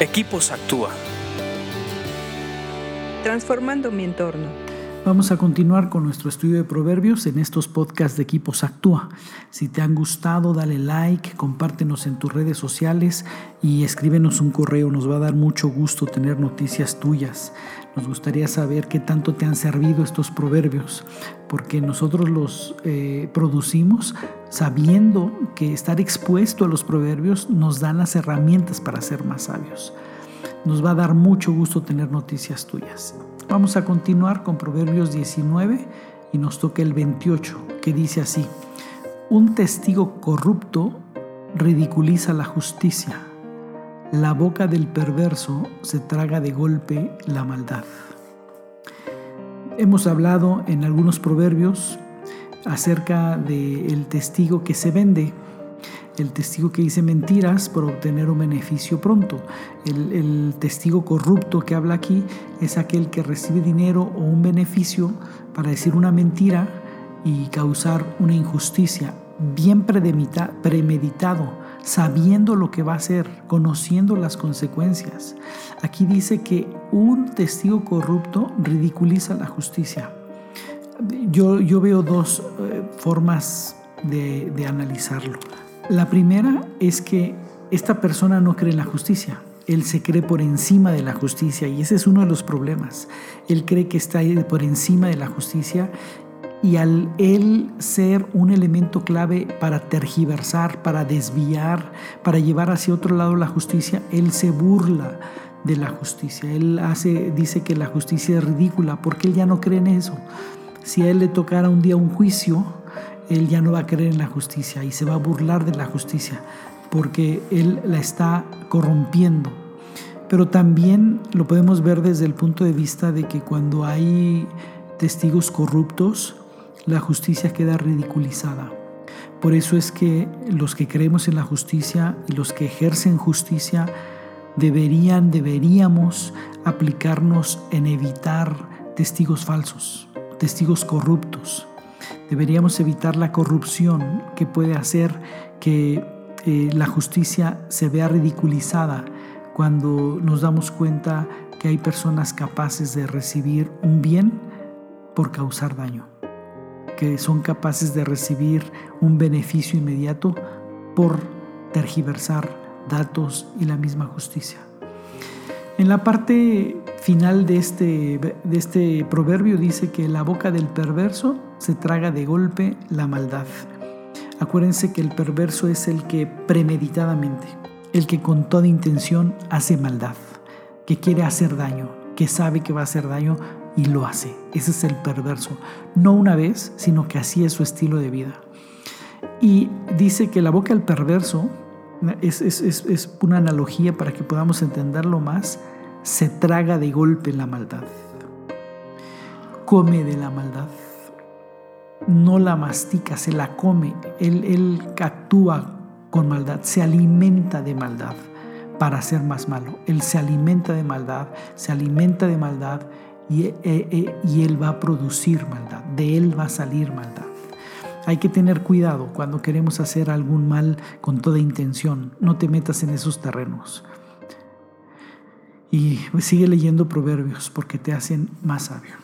Equipos Actúa. Transformando mi entorno. Vamos a continuar con nuestro estudio de proverbios en estos podcasts de Equipos Actúa. Si te han gustado, dale like, compártenos en tus redes sociales y escríbenos un correo. Nos va a dar mucho gusto tener noticias tuyas. Nos gustaría saber qué tanto te han servido estos proverbios, porque nosotros los eh, producimos sabiendo que estar expuesto a los proverbios nos dan las herramientas para ser más sabios. Nos va a dar mucho gusto tener noticias tuyas. Vamos a continuar con Proverbios 19 y nos toca el 28, que dice así, un testigo corrupto ridiculiza la justicia la boca del perverso se traga de golpe la maldad. Hemos hablado en algunos proverbios acerca del testigo que se vende, el testigo que dice mentiras por obtener un beneficio pronto. El, testigo corrupto que habla aquí es aquel que recibe dinero o un beneficio para decir una mentira y causar una injusticia bien premeditado sabiendo lo que va a hacer, conociendo las consecuencias. Aquí dice que un testigo corrupto ridiculiza la justicia. Yo, veo dos eh, formas de analizarlo. La primera es que esta persona no cree en la justicia. Él se cree por encima de la justicia y ese es uno de los problemas. Él cree que está por encima de la justicia y al él ser un elemento clave para tergiversar, para desviar, para llevar hacia otro lado la justicia, él se burla de la justicia. Él hace, dice que la justicia es ridícula porque él ya no cree en eso. Si a él le tocara un día un juicio, él ya no va a creer en la justicia y se va a burlar de la justicia porque él la está corrompiendo. Pero también lo podemos ver desde el punto de vista de que cuando hay testigos corruptos, la justicia queda ridiculizada. Por eso es que los que creemos en la justicia y los que ejercen justicia deberían, deberíamos aplicarnos en evitar testigos falsos, testigos corruptos. Deberíamos evitar la corrupción que puede hacer que eh, la justicia se vea ridiculizada cuando nos damos cuenta que hay personas capaces de recibir un bien por causar daño que son capaces de recibir un beneficio inmediato por tergiversar datos y la misma justicia. En la parte final de este, de este proverbio dice que la boca del perverso se traga de golpe la maldad. Acuérdense que el perverso es el que premeditadamente, el que con toda intención hace maldad, que quiere hacer daño, que sabe que va a hacer daño, y lo hace. Ese es el perverso. No una vez, sino que así es su estilo de vida. Y dice que la boca del perverso, es, es, una analogía para que podamos entenderlo más, se traga de golpe la maldad. Come de la maldad. No la mastica, se la come. Él, él actúa con maldad, se alimenta de maldad para ser más malo. Él se alimenta de maldad, se alimenta de maldad eh, eh, y, Él va a producir maldad, de Él va a salir maldad. Hay que tener cuidado cuando queremos hacer algún mal con toda intención. No te metas en esos terrenos. Y sigue leyendo proverbios porque te hacen más sabio.